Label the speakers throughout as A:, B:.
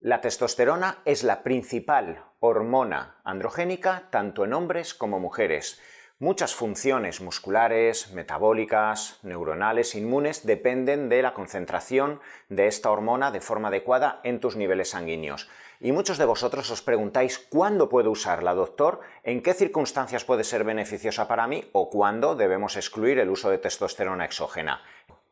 A: La testosterona es la principal hormona androgénica tanto en hombres como mujeres. Muchas funciones musculares, metabólicas, neuronales, inmunes dependen de la concentración de esta hormona de forma adecuada en tus niveles sanguíneos. Y muchos de vosotros os preguntáis cuándo puedo usarla, doctor, en qué circunstancias puede ser beneficiosa para mí o cuándo debemos excluir el uso de testosterona exógena.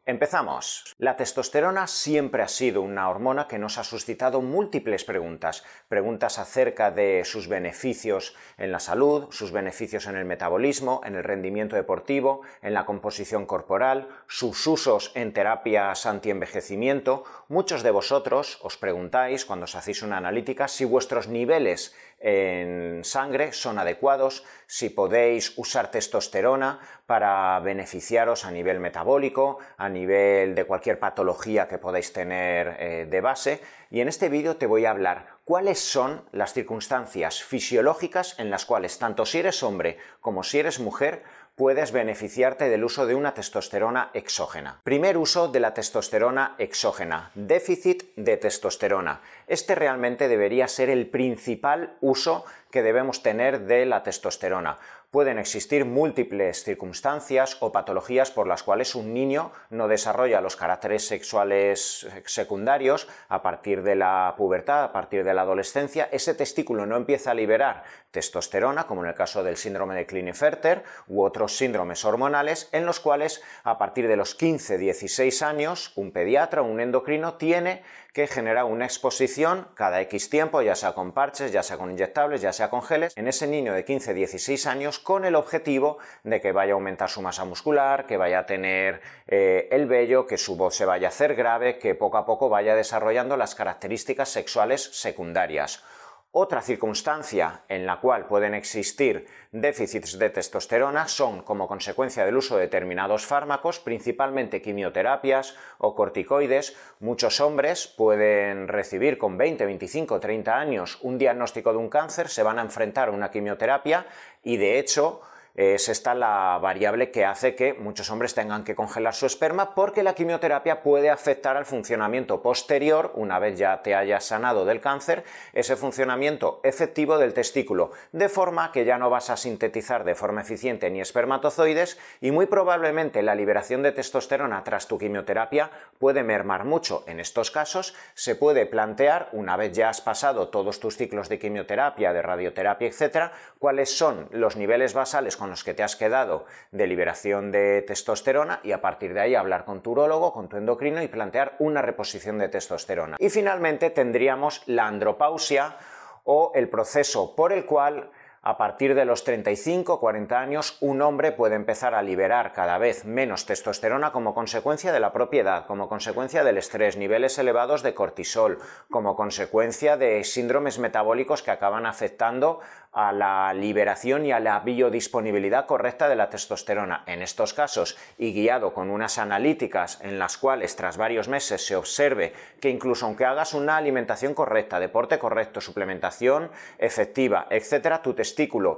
A: Empezamos. La testosterona siempre ha sido una hormona que nos ha suscitado múltiples preguntas. Preguntas acerca de sus beneficios en la salud, sus beneficios en el metabolismo, en el rendimiento deportivo, en la composición corporal, sus usos en terapias antienvejecimiento. Muchos de vosotros os preguntáis cuando os hacéis una analítica si vuestros niveles en sangre son adecuados, si podéis usar testosterona para beneficiaros a nivel metabólico, a nivel de cualquier patología que podáis tener eh, de base. Y en este vídeo te voy a hablar cuáles son las circunstancias fisiológicas en las cuales tanto si eres hombre como si eres mujer puedes beneficiarte del uso de una testosterona exógena. Primer uso de la testosterona exógena, déficit de testosterona. Este realmente debería ser el principal uso que debemos tener de la testosterona. Pueden existir múltiples circunstancias o patologías por las cuales un niño no desarrolla los caracteres sexuales secundarios a partir de la pubertad, a partir de la adolescencia. Ese testículo no empieza a liberar testosterona, como en el caso del síndrome de Klinefelter u otros síndromes hormonales, en los cuales a partir de los 15-16 años un pediatra o un endocrino tiene que generar una exposición cada X tiempo, ya sea con parches, ya sea con inyectables, ya sea con geles, en ese niño de 15-16 años con el objetivo de que vaya a aumentar su masa muscular, que vaya a tener eh, el vello, que su voz se vaya a hacer grave, que poco a poco vaya desarrollando las características sexuales secundarias. Otra circunstancia en la cual pueden existir déficits de testosterona son como consecuencia del uso de determinados fármacos, principalmente quimioterapias o corticoides. Muchos hombres pueden recibir con 20, 25, 30 años un diagnóstico de un cáncer, se van a enfrentar a una quimioterapia y de hecho es esta la variable que hace que muchos hombres tengan que congelar su esperma porque la quimioterapia puede afectar al funcionamiento posterior, una vez ya te hayas sanado del cáncer, ese funcionamiento efectivo del testículo, de forma que ya no vas a sintetizar de forma eficiente ni espermatozoides y muy probablemente la liberación de testosterona tras tu quimioterapia puede mermar mucho. En estos casos se puede plantear, una vez ya has pasado todos tus ciclos de quimioterapia, de radioterapia, etcétera, cuáles son los niveles basales con los que te has quedado de liberación de testosterona y a partir de ahí hablar con tu urólogo, con tu endocrino y plantear una reposición de testosterona. Y finalmente tendríamos la andropausia o el proceso por el cual a partir de los 35-40 años, un hombre puede empezar a liberar cada vez menos testosterona como consecuencia de la propiedad, como consecuencia del estrés, niveles elevados de cortisol, como consecuencia de síndromes metabólicos que acaban afectando a la liberación y a la biodisponibilidad correcta de la testosterona. En estos casos, y guiado con unas analíticas en las cuales tras varios meses se observe que incluso aunque hagas una alimentación correcta, deporte correcto, suplementación efectiva, etcétera, tu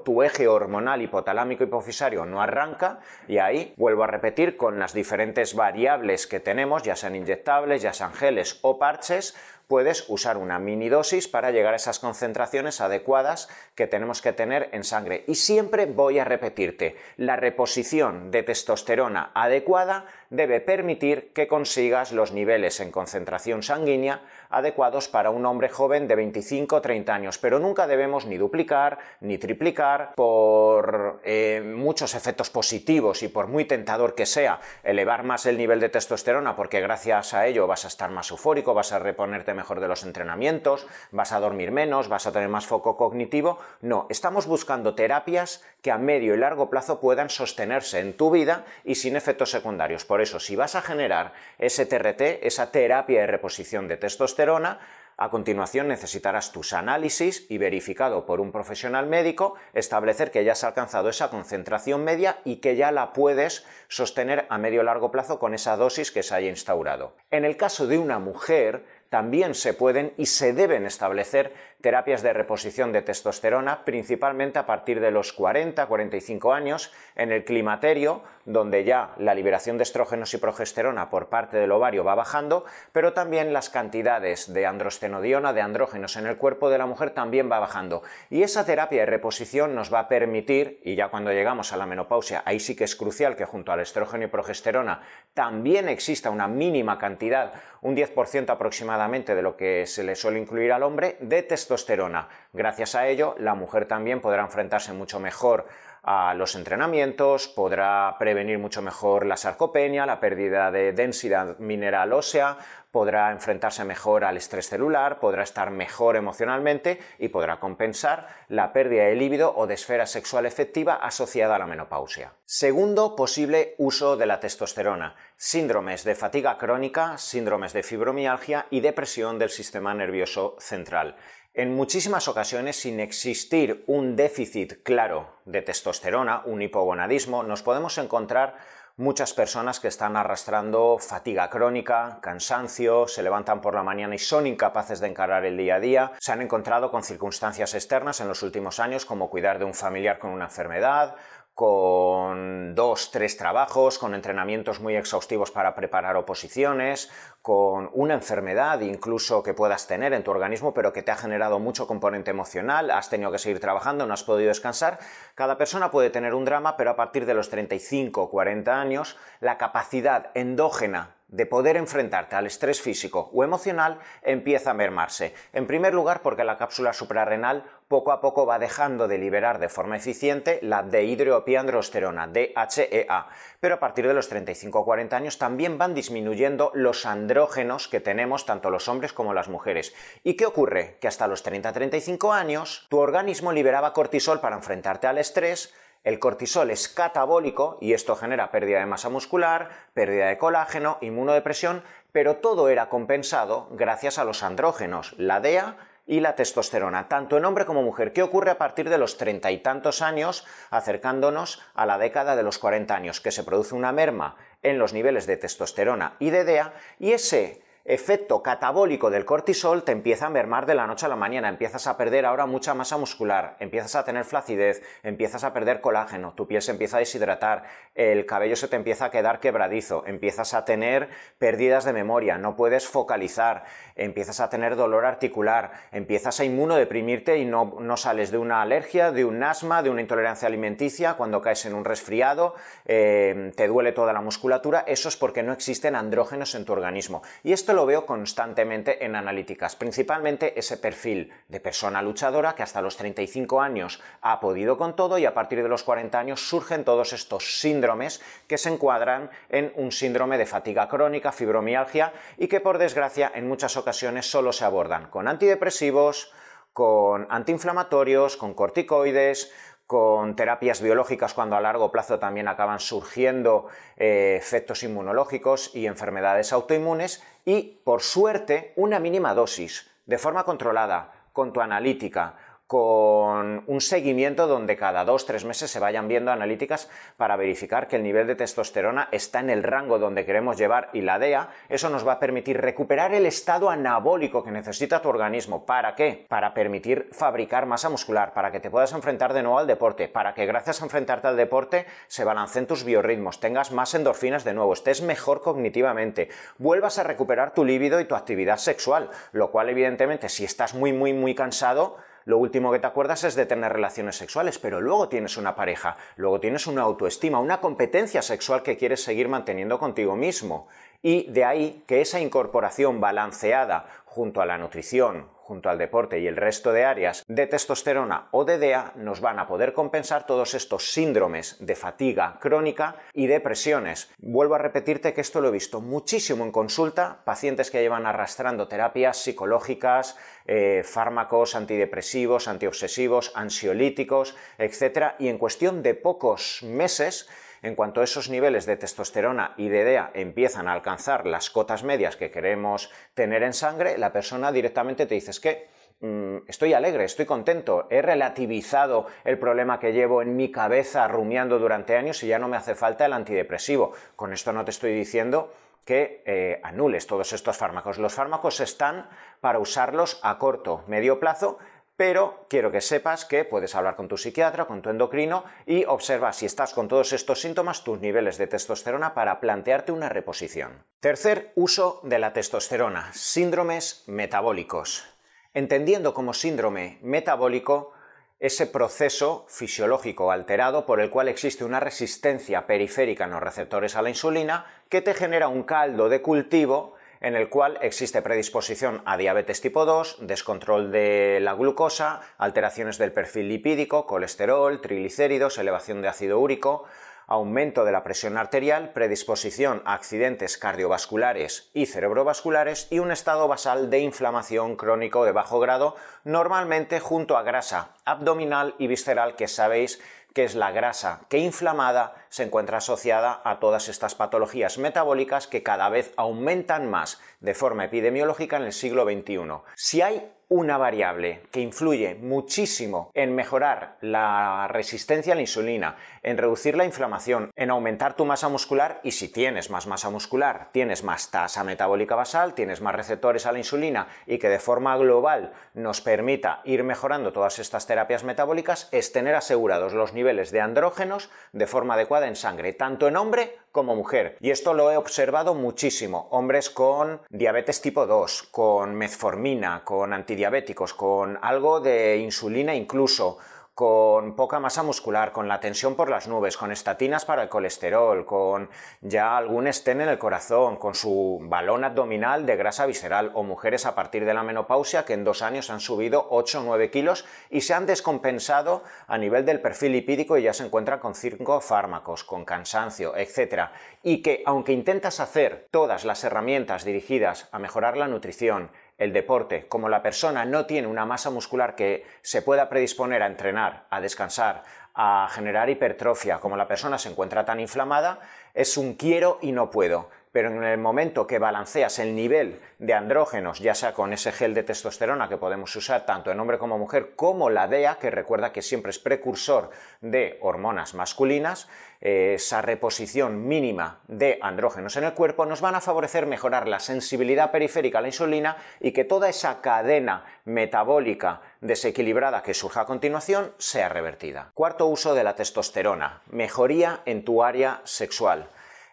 A: tu eje hormonal hipotalámico hipofisario no arranca y ahí vuelvo a repetir con las diferentes variables que tenemos, ya sean inyectables, ya sean geles o parches, puedes usar una mini dosis para llegar a esas concentraciones adecuadas que tenemos que tener en sangre. Y siempre voy a repetirte, la reposición de testosterona adecuada debe permitir que consigas los niveles en concentración sanguínea adecuados para un hombre joven de 25 o 30 años, pero nunca debemos ni duplicar ni triplicar por eh, muchos efectos positivos y por muy tentador que sea elevar más el nivel de testosterona porque gracias a ello vas a estar más eufórico, vas a reponerte mejor de los entrenamientos, vas a dormir menos, vas a tener más foco cognitivo. No, estamos buscando terapias que a medio y largo plazo puedan sostenerse en tu vida y sin efectos secundarios. Por eso, si vas a generar ese TRT, esa terapia de reposición de testosterona, a continuación necesitarás tus análisis y verificado por un profesional médico establecer que ya has alcanzado esa concentración media y que ya la puedes sostener a medio largo plazo con esa dosis que se haya instaurado. En el caso de una mujer, también se pueden y se deben establecer terapias de reposición de testosterona, principalmente a partir de los 40-45 años, en el climaterio, donde ya la liberación de estrógenos y progesterona por parte del ovario va bajando, pero también las cantidades de androstenodiona, de andrógenos en el cuerpo de la mujer también va bajando. Y esa terapia de reposición nos va a permitir, y ya cuando llegamos a la menopausia, ahí sí que es crucial que junto al estrógeno y progesterona también exista una mínima cantidad, un 10% aproximadamente de lo que se le suele incluir al hombre, de testosterona. Gracias a ello, la mujer también podrá enfrentarse mucho mejor a los entrenamientos, podrá prevenir mucho mejor la sarcopenia, la pérdida de densidad mineral ósea, podrá enfrentarse mejor al estrés celular, podrá estar mejor emocionalmente y podrá compensar la pérdida de líbido o de esfera sexual efectiva asociada a la menopausia. Segundo posible uso de la testosterona, síndromes de fatiga crónica, síndromes de fibromialgia y depresión del sistema nervioso central. En muchísimas ocasiones, sin existir un déficit claro de testosterona, un hipogonadismo, nos podemos encontrar muchas personas que están arrastrando fatiga crónica, cansancio, se levantan por la mañana y son incapaces de encarar el día a día, se han encontrado con circunstancias externas en los últimos años como cuidar de un familiar con una enfermedad, con dos, tres trabajos, con entrenamientos muy exhaustivos para preparar oposiciones, con una enfermedad incluso que puedas tener en tu organismo, pero que te ha generado mucho componente emocional, has tenido que seguir trabajando, no has podido descansar. Cada persona puede tener un drama, pero a partir de los 35 o 40 años, la capacidad endógena de poder enfrentarte al estrés físico o emocional empieza a mermarse. En primer lugar, porque la cápsula suprarrenal poco a poco va dejando de liberar de forma eficiente la dehidroepiandrosterona, DHEA, pero a partir de los 35 o 40 años también van disminuyendo los andrógenos que tenemos tanto los hombres como las mujeres. ¿Y qué ocurre? Que hasta los 30-35 años tu organismo liberaba cortisol para enfrentarte al estrés, el cortisol es catabólico y esto genera pérdida de masa muscular, pérdida de colágeno, inmunodepresión, pero todo era compensado gracias a los andrógenos, la DEA y la testosterona, tanto en hombre como mujer. ¿Qué ocurre a partir de los treinta y tantos años, acercándonos a la década de los 40 años? Que se produce una merma en los niveles de testosterona y de DEA y ese efecto catabólico del cortisol te empieza a mermar de la noche a la mañana, empiezas a perder ahora mucha masa muscular, empiezas a tener flacidez, empiezas a perder colágeno, tu piel se empieza a deshidratar, el cabello se te empieza a quedar quebradizo, empiezas a tener pérdidas de memoria, no puedes focalizar, empiezas a tener dolor articular, empiezas a inmunodeprimirte y no, no sales de una alergia, de un asma, de una intolerancia alimenticia, cuando caes en un resfriado, eh, te duele toda la musculatura, eso es porque no existen andrógenos en tu organismo. Y esto lo veo constantemente en analíticas, principalmente ese perfil de persona luchadora que hasta los 35 años ha podido con todo y a partir de los 40 años surgen todos estos síndromes que se encuadran en un síndrome de fatiga crónica, fibromialgia y que por desgracia en muchas ocasiones solo se abordan con antidepresivos, con antiinflamatorios, con corticoides, con terapias biológicas cuando a largo plazo también acaban surgiendo eh, efectos inmunológicos y enfermedades autoinmunes y, por suerte, una mínima dosis, de forma controlada, con tu analítica, con un seguimiento donde cada dos, tres meses se vayan viendo analíticas para verificar que el nivel de testosterona está en el rango donde queremos llevar y la DEA, eso nos va a permitir recuperar el estado anabólico que necesita tu organismo. ¿Para qué? Para permitir fabricar masa muscular, para que te puedas enfrentar de nuevo al deporte, para que gracias a enfrentarte al deporte se balanceen tus biorritmos, tengas más endorfinas de nuevo, estés mejor cognitivamente, vuelvas a recuperar tu líbido y tu actividad sexual, lo cual evidentemente si estás muy muy muy cansado, lo último que te acuerdas es de tener relaciones sexuales, pero luego tienes una pareja, luego tienes una autoestima, una competencia sexual que quieres seguir manteniendo contigo mismo. Y de ahí que esa incorporación balanceada junto a la nutrición, junto al deporte y el resto de áreas de testosterona o de DEA nos van a poder compensar todos estos síndromes de fatiga crónica y depresiones. Vuelvo a repetirte que esto lo he visto muchísimo en consulta, pacientes que llevan arrastrando terapias psicológicas, eh, fármacos antidepresivos, antiobsesivos, ansiolíticos, etc. Y en cuestión de pocos meses, en cuanto esos niveles de testosterona y de DEA empiezan a alcanzar las cotas medias que queremos tener en sangre, la persona directamente te dice que mm, estoy alegre, estoy contento, he relativizado el problema que llevo en mi cabeza rumiando durante años y ya no me hace falta el antidepresivo. Con esto no te estoy diciendo que eh, anules todos estos fármacos. Los fármacos están para usarlos a corto, medio plazo, pero quiero que sepas que puedes hablar con tu psiquiatra, con tu endocrino y observa si estás con todos estos síntomas, tus niveles de testosterona para plantearte una reposición. Tercer uso de la testosterona, síndromes metabólicos. Entendiendo como síndrome metabólico ese proceso fisiológico alterado por el cual existe una resistencia periférica en los receptores a la insulina que te genera un caldo de cultivo en el cual existe predisposición a diabetes tipo 2, descontrol de la glucosa, alteraciones del perfil lipídico, colesterol, triglicéridos, elevación de ácido úrico, aumento de la presión arterial, predisposición a accidentes cardiovasculares y cerebrovasculares y un estado basal de inflamación crónico de bajo grado, normalmente junto a grasa abdominal y visceral que sabéis que es la grasa que inflamada se encuentra asociada a todas estas patologías metabólicas que cada vez aumentan más de forma epidemiológica en el siglo XXI. Si hay una variable que influye muchísimo en mejorar la resistencia a la insulina, en reducir la inflamación, en aumentar tu masa muscular y si tienes más masa muscular, tienes más tasa metabólica basal, tienes más receptores a la insulina y que de forma global nos permita ir mejorando todas estas terapias metabólicas, es tener asegurados los de andrógenos de forma adecuada en sangre, tanto en hombre como mujer. Y esto lo he observado muchísimo. Hombres con diabetes tipo 2, con metformina, con antidiabéticos, con algo de insulina incluso con poca masa muscular, con la tensión por las nubes, con estatinas para el colesterol, con ya algún estén en el corazón, con su balón abdominal de grasa visceral, o mujeres a partir de la menopausia que en dos años han subido 8 o 9 kilos y se han descompensado a nivel del perfil lipídico y ya se encuentran con cinco fármacos, con cansancio, etc. Y que aunque intentas hacer todas las herramientas dirigidas a mejorar la nutrición, el deporte, como la persona no tiene una masa muscular que se pueda predisponer a entrenar, a descansar, a generar hipertrofia, como la persona se encuentra tan inflamada, es un quiero y no puedo pero en el momento que balanceas el nivel de andrógenos, ya sea con ese gel de testosterona que podemos usar tanto en hombre como mujer, como la DEA, que recuerda que siempre es precursor de hormonas masculinas, eh, esa reposición mínima de andrógenos en el cuerpo nos van a favorecer mejorar la sensibilidad periférica a la insulina y que toda esa cadena metabólica desequilibrada que surja a continuación sea revertida. Cuarto uso de la testosterona, mejoría en tu área sexual.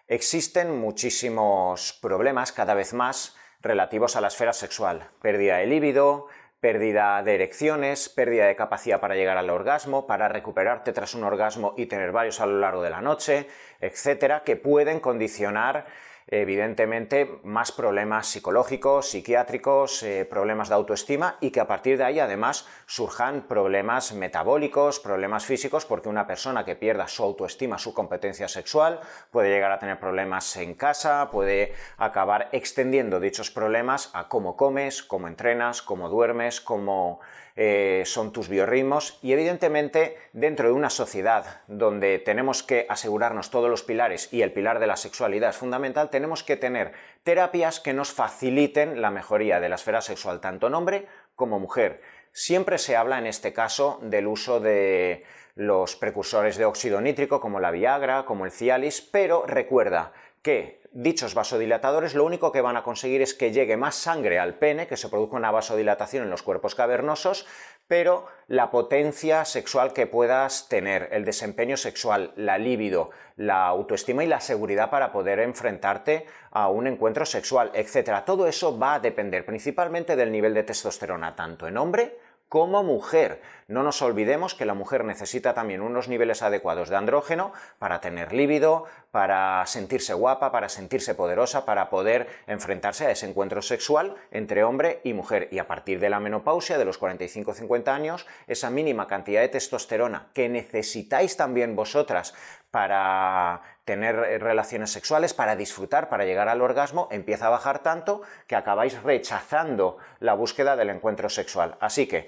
A: Existen muchísimos problemas cada vez más relativos a la esfera sexual. Pérdida de líbido, pérdida de erecciones, pérdida de capacidad para llegar al orgasmo, para recuperarte tras un orgasmo y tener varios a lo largo de la noche, etcétera, que pueden condicionar evidentemente más problemas psicológicos, psiquiátricos, eh, problemas de autoestima y que a partir de ahí además surjan problemas metabólicos, problemas físicos, porque una persona que pierda su autoestima, su competencia sexual, puede llegar a tener problemas en casa, puede acabar extendiendo dichos problemas a cómo comes, cómo entrenas, cómo duermes, cómo eh, son tus biorritmos. Y evidentemente dentro de una sociedad donde tenemos que asegurarnos todos los pilares y el pilar de la sexualidad es fundamental, tenemos que tener terapias que nos faciliten la mejoría de la esfera sexual tanto en hombre como mujer. Siempre se habla en este caso del uso de los precursores de óxido nítrico como la Viagra, como el Cialis, pero recuerda que dichos vasodilatadores lo único que van a conseguir es que llegue más sangre al pene, que se produzca una vasodilatación en los cuerpos cavernosos, pero la potencia sexual que puedas tener, el desempeño sexual, la libido, la autoestima y la seguridad para poder enfrentarte a un encuentro sexual, etc. Todo eso va a depender principalmente del nivel de testosterona, tanto en hombre como mujer. No nos olvidemos que la mujer necesita también unos niveles adecuados de andrógeno para tener líbido, para sentirse guapa, para sentirse poderosa, para poder enfrentarse a ese encuentro sexual entre hombre y mujer. Y a partir de la menopausia, de los 45-50 años, esa mínima cantidad de testosterona que necesitáis también vosotras para tener relaciones sexuales, para disfrutar, para llegar al orgasmo, empieza a bajar tanto que acabáis rechazando la búsqueda del encuentro sexual. Así que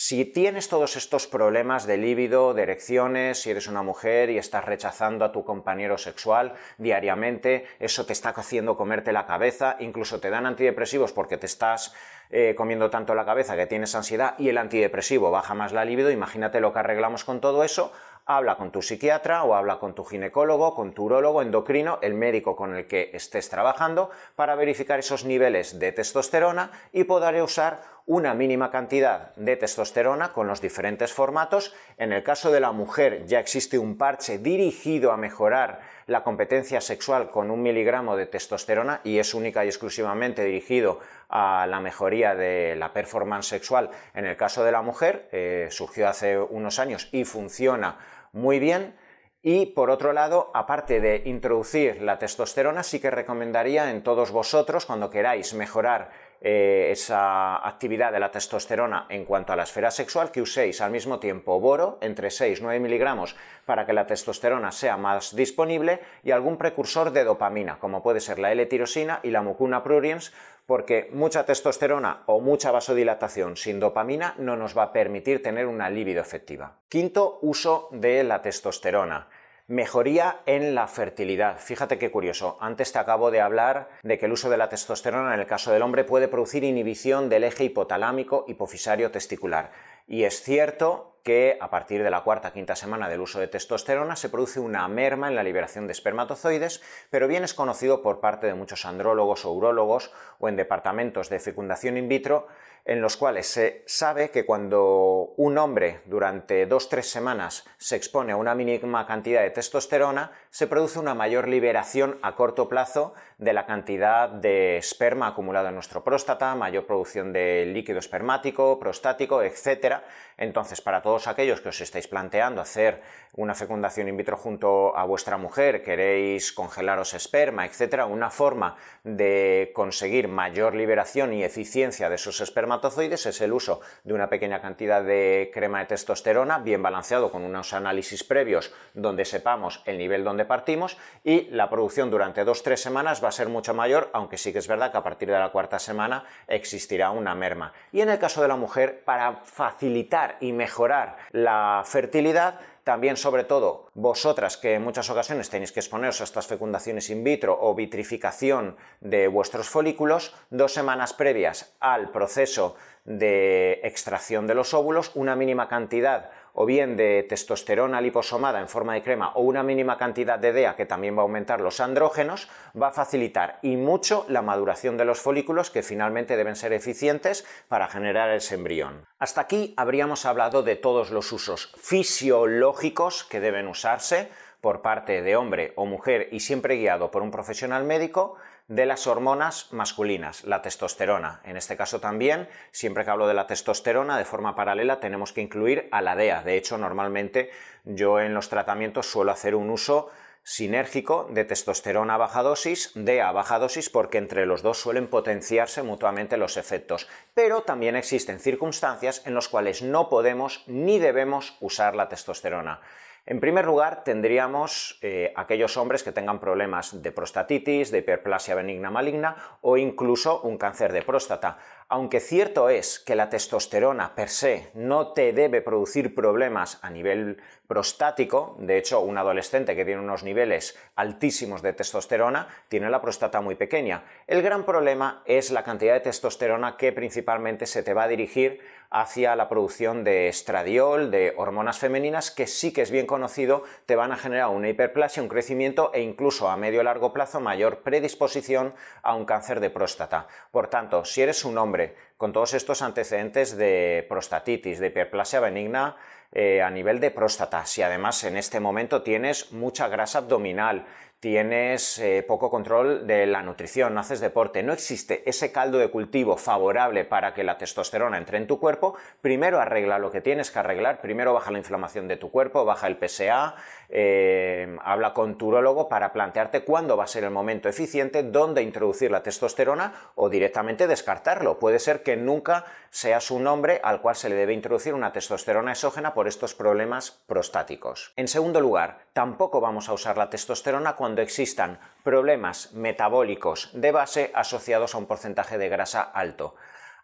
A: si tienes todos estos problemas de líbido, de erecciones, si eres una mujer y estás rechazando a tu compañero sexual diariamente, eso te está haciendo comerte la cabeza, incluso te dan antidepresivos porque te estás eh, comiendo tanto la cabeza que tienes ansiedad y el antidepresivo baja más la libido, imagínate lo que arreglamos con todo eso, habla con tu psiquiatra o habla con tu ginecólogo, con tu urólogo, endocrino, el médico con el que estés trabajando, para verificar esos niveles de testosterona y poder usar una mínima cantidad de testosterona con los diferentes formatos. En el caso de la mujer ya existe un parche dirigido a mejorar la competencia sexual con un miligramo de testosterona y es única y exclusivamente dirigido a la mejoría de la performance sexual. En el caso de la mujer, eh, surgió hace unos años y funciona muy bien. Y por otro lado, aparte de introducir la testosterona, sí que recomendaría en todos vosotros, cuando queráis mejorar eh, esa actividad de la testosterona en cuanto a la esfera sexual, que uséis al mismo tiempo boro, entre 6 y 9 miligramos, para que la testosterona sea más disponible, y algún precursor de dopamina, como puede ser la L-tirosina y la mucuna pruriens, porque mucha testosterona o mucha vasodilatación sin dopamina no nos va a permitir tener una libido efectiva. Quinto, uso de la testosterona. Mejoría en la fertilidad. Fíjate qué curioso. Antes te acabo de hablar de que el uso de la testosterona en el caso del hombre puede producir inhibición del eje hipotalámico hipofisario testicular. Y es cierto que a partir de la cuarta quinta semana del uso de testosterona se produce una merma en la liberación de espermatozoides, pero bien es conocido por parte de muchos andrólogos o urólogos o en departamentos de fecundación in vitro en los cuales se sabe que cuando un hombre durante dos tres semanas se expone a una mínima cantidad de testosterona, se produce una mayor liberación a corto plazo de la cantidad de esperma acumulado en nuestro próstata, mayor producción de líquido espermático, prostático, etc. Entonces, para todos aquellos que os estáis planteando hacer una fecundación in vitro junto a vuestra mujer, queréis congelaros esperma, etc., una forma de conseguir mayor liberación y eficiencia de esos espermatozoides es el uso de una pequeña cantidad de crema de testosterona, bien balanceado con unos análisis previos donde sepamos el nivel donde partimos y la producción durante 2-3 semanas va a ser mucho mayor, aunque sí que es verdad que a partir de la cuarta semana existirá una merma. Y en el caso de la mujer, para facilitar y mejorar la fertilidad, también, sobre todo, vosotras que en muchas ocasiones tenéis que exponeros a estas fecundaciones in vitro o vitrificación de vuestros folículos, dos semanas previas al proceso de extracción de los óvulos, una mínima cantidad o bien de testosterona liposomada en forma de crema o una mínima cantidad de DEA que también va a aumentar los andrógenos, va a facilitar y mucho la maduración de los folículos que finalmente deben ser eficientes para generar el embrión. Hasta aquí habríamos hablado de todos los usos fisiológicos que deben usarse por parte de hombre o mujer y siempre guiado por un profesional médico de las hormonas masculinas, la testosterona. En este caso también, siempre que hablo de la testosterona, de forma paralela tenemos que incluir a la DEA. De hecho, normalmente yo en los tratamientos suelo hacer un uso sinérgico de testosterona a baja dosis, DEA a baja dosis, porque entre los dos suelen potenciarse mutuamente los efectos. Pero también existen circunstancias en las cuales no podemos ni debemos usar la testosterona. En primer lugar, tendríamos eh, aquellos hombres que tengan problemas de prostatitis, de hiperplasia benigna maligna o incluso un cáncer de próstata. Aunque cierto es que la testosterona per se no te debe producir problemas a nivel prostático, de hecho un adolescente que tiene unos niveles altísimos de testosterona tiene la próstata muy pequeña. El gran problema es la cantidad de testosterona que principalmente se te va a dirigir hacia la producción de estradiol, de hormonas femeninas, que sí que es bien conocido, te van a generar una hiperplasia, un crecimiento e incluso a medio largo plazo mayor predisposición a un cáncer de próstata. Por tanto, si eres un hombre con todos estos antecedentes de prostatitis, de hiperplasia benigna, eh, a nivel de próstata, si además en este momento tienes mucha grasa abdominal, tienes eh, poco control de la nutrición, no haces deporte, no existe ese caldo de cultivo favorable para que la testosterona entre en tu cuerpo, primero arregla lo que tienes que arreglar, primero baja la inflamación de tu cuerpo, baja el PSA, eh, habla con tu urólogo para plantearte cuándo va a ser el momento eficiente, dónde introducir la testosterona o directamente descartarlo. Puede ser que nunca seas un hombre al cual se le debe introducir una testosterona exógena por estos problemas prostáticos. En segundo lugar, tampoco vamos a usar la testosterona cuando existan problemas metabólicos de base asociados a un porcentaje de grasa alto.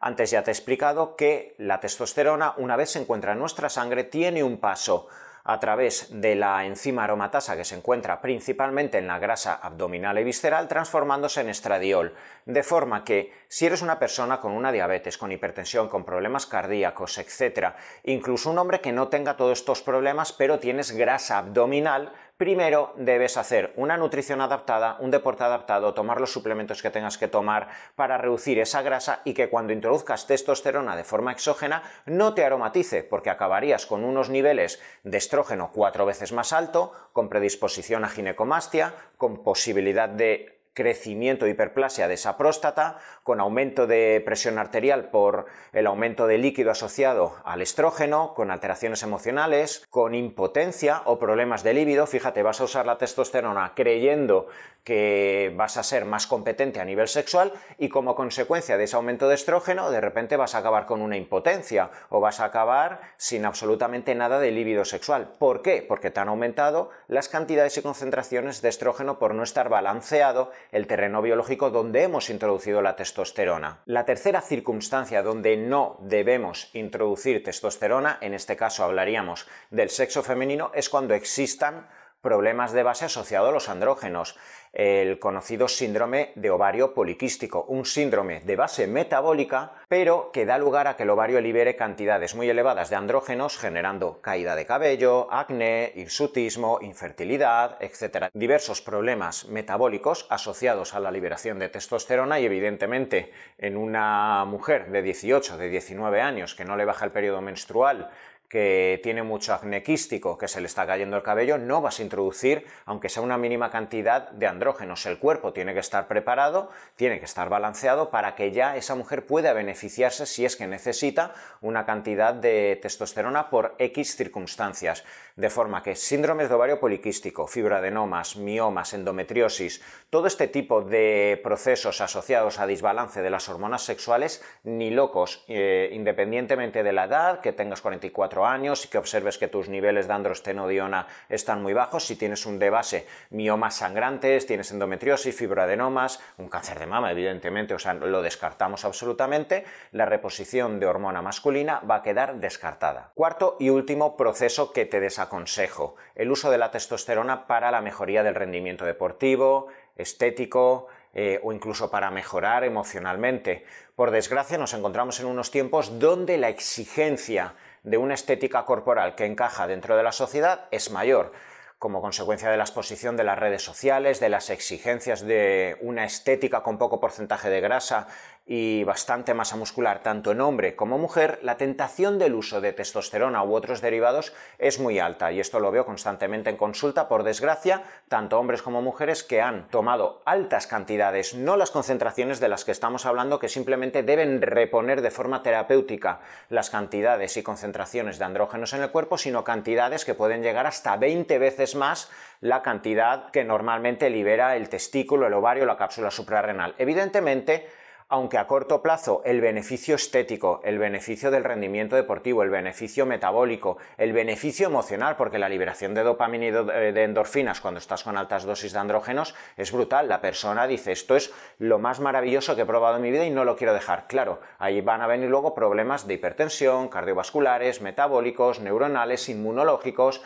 A: Antes ya te he explicado que la testosterona, una vez se encuentra en nuestra sangre, tiene un paso a través de la enzima aromatasa que se encuentra principalmente en la grasa abdominal y visceral, transformándose en estradiol, de forma que Si eres una persona con una diabetes, con hipertensión, con problemas cardíacos, etc., incluso un hombre que no tenga todos estos problemas, pero tienes grasa abdominal, primero debes hacer una nutrición adaptada, un deporte adaptado, tomar los suplementos que tengas que tomar para reducir esa grasa y que cuando introduzcas testosterona de forma exógena no te aromatice, porque acabarías con unos niveles de estrógeno cuatro veces más alto, con predisposición a ginecomastia, con posibilidad de crecimiento de hiperplasia de esa próstata, con aumento de presión arterial por el aumento de líquido asociado al estrógeno, con alteraciones emocionales, con impotencia o problemas de líbido. Fíjate, vas a usar la testosterona creyendo que vas a ser más competente a nivel sexual y como consecuencia de ese aumento de estrógeno, de repente vas a acabar con una impotencia o vas a acabar sin absolutamente nada de líbido sexual. ¿Por qué? Porque te han aumentado las cantidades y concentraciones de estrógeno por no estar balanceado el terreno biológico donde hemos introducido la testosterona. La tercera circunstancia donde no debemos introducir testosterona, en este caso hablaríamos del sexo femenino, es cuando existan problemas de base asociados a los andrógenos el conocido síndrome de ovario poliquístico, un síndrome de base metabólica, pero que da lugar a que el ovario libere cantidades muy elevadas de andrógenos, generando caída de cabello, acné, hirsutismo, infertilidad, etc. Diversos problemas metabólicos asociados a la liberación de testosterona y evidentemente en una mujer de 18, de 19 años que no le baja el periodo menstrual, que tiene mucho acné quístico, que se le está cayendo el cabello, no vas a introducir, aunque sea una mínima cantidad de andrógenos. El cuerpo tiene que estar preparado, tiene que estar balanceado para que ya esa mujer pueda beneficiarse si es que necesita una cantidad de testosterona por X circunstancias. De forma que síndromes de ovario poliquístico, fibroadenomas, miomas, endometriosis, todo este tipo de procesos asociados a desbalance de las hormonas sexuales, ni locos, eh, independientemente de la edad, que tengas 44 años y que observes que tus niveles de androstenodiona están muy bajos, si tienes un de base miomas sangrantes, tienes endometriosis, fibroadenomas, un cáncer de mama, evidentemente, o sea, lo descartamos absolutamente, la reposición de hormona masculina va a quedar descartada. Cuarto y último proceso que te desaconsejo, el uso de la testosterona para la mejoría del rendimiento deportivo, estético, eh, o incluso para mejorar emocionalmente. Por desgracia nos encontramos en unos tiempos donde la exigencia de una estética corporal que encaja dentro de la sociedad es mayor como consecuencia de la exposición de las redes sociales, de las exigencias de una estética con poco porcentaje de grasa y bastante masa muscular tanto en hombre como mujer, la tentación del uso de testosterona u otros derivados es muy alta y esto lo veo constantemente en consulta, por desgracia, tanto hombres como mujeres que han tomado altas cantidades, no las concentraciones de las que estamos hablando, que simplemente deben reponer de forma terapéutica las cantidades y concentraciones de andrógenos en el cuerpo, sino cantidades que pueden llegar hasta 20 veces más la cantidad que normalmente libera el testículo, el ovario, la cápsula suprarrenal. Evidentemente, aunque a corto plazo el beneficio estético, el beneficio del rendimiento deportivo, el beneficio metabólico, el beneficio emocional, porque la liberación de dopamina y de endorfinas cuando estás con altas dosis de andrógenos es brutal. La persona dice, esto es lo más maravilloso que he probado en mi vida y no lo quiero dejar. Claro, ahí van a venir luego problemas de hipertensión, cardiovasculares, metabólicos, neuronales, inmunológicos,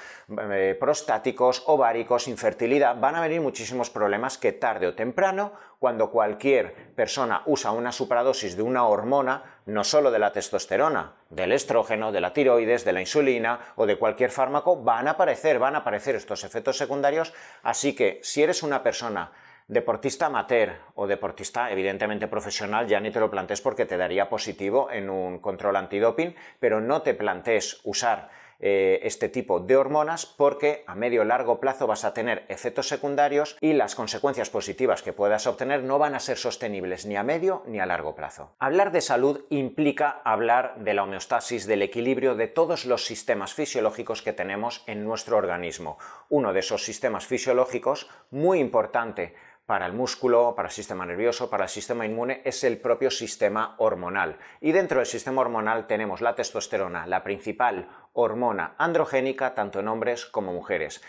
A: eh, prostáticos, ováricos, infertilidad. Van a venir muchísimos problemas que tarde o temprano, cuando cualquier persona usa una supradosis de una hormona, no solo de la testosterona, del estrógeno, de la tiroides, de la insulina o de cualquier fármaco, van a aparecer, van a aparecer estos efectos secundarios. Así que si eres una persona deportista amateur o deportista evidentemente profesional, ya ni te lo plantees porque te daría positivo en un control antidoping, pero no te plantees usar eh, este tipo de hormonas porque a medio largo plazo vas a tener efectos secundarios y las consecuencias positivas que puedas obtener no van a ser sostenibles ni a medio ni a largo plazo. Hablar de salud implica hablar de la homeostasis, del equilibrio de todos los sistemas fisiológicos que tenemos en nuestro organismo. Uno de esos sistemas fisiológicos muy importante para el músculo, para el sistema nervioso, para el sistema inmune, es el propio sistema hormonal. Y dentro del sistema hormonal tenemos la testosterona, la principal hormona androgénica tanto en hombres como mujeres.